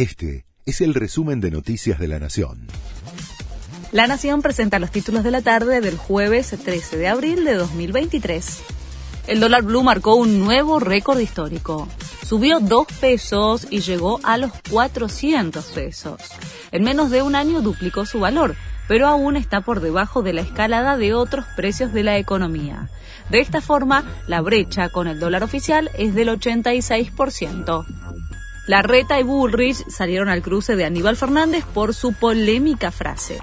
Este es el resumen de Noticias de la Nación. La Nación presenta los títulos de la tarde del jueves 13 de abril de 2023. El dólar blue marcó un nuevo récord histórico. Subió 2 pesos y llegó a los 400 pesos. En menos de un año duplicó su valor, pero aún está por debajo de la escalada de otros precios de la economía. De esta forma, la brecha con el dólar oficial es del 86%. La Reta y Bullrich salieron al cruce de Aníbal Fernández por su polémica frase.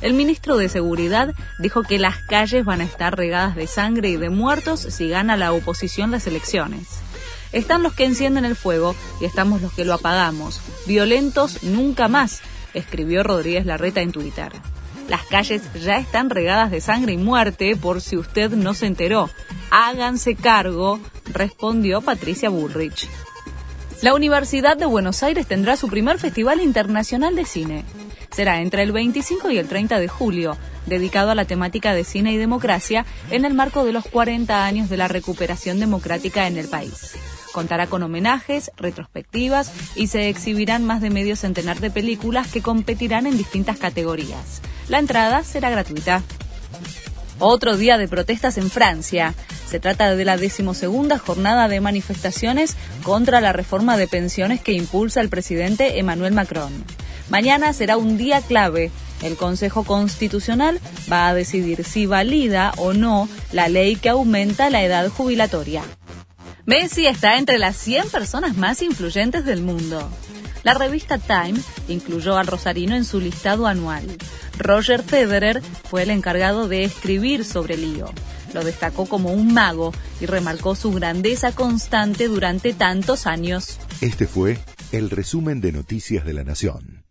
El ministro de Seguridad dijo que las calles van a estar regadas de sangre y de muertos si gana la oposición las elecciones. Están los que encienden el fuego y estamos los que lo apagamos. Violentos nunca más, escribió Rodríguez Larreta en Twitter. Las calles ya están regadas de sangre y muerte por si usted no se enteró. Háganse cargo, respondió Patricia Bullrich. La Universidad de Buenos Aires tendrá su primer Festival Internacional de Cine. Será entre el 25 y el 30 de julio, dedicado a la temática de cine y democracia en el marco de los 40 años de la recuperación democrática en el país. Contará con homenajes, retrospectivas y se exhibirán más de medio centenar de películas que competirán en distintas categorías. La entrada será gratuita. Otro día de protestas en Francia. Se trata de la decimosegunda jornada de manifestaciones contra la reforma de pensiones que impulsa el presidente Emmanuel Macron. Mañana será un día clave. El Consejo Constitucional va a decidir si valida o no la ley que aumenta la edad jubilatoria. Messi está entre las 100 personas más influyentes del mundo. La revista Time incluyó al rosarino en su listado anual. Roger Federer fue el encargado de escribir sobre Lío. Lo destacó como un mago y remarcó su grandeza constante durante tantos años. Este fue el resumen de Noticias de la Nación.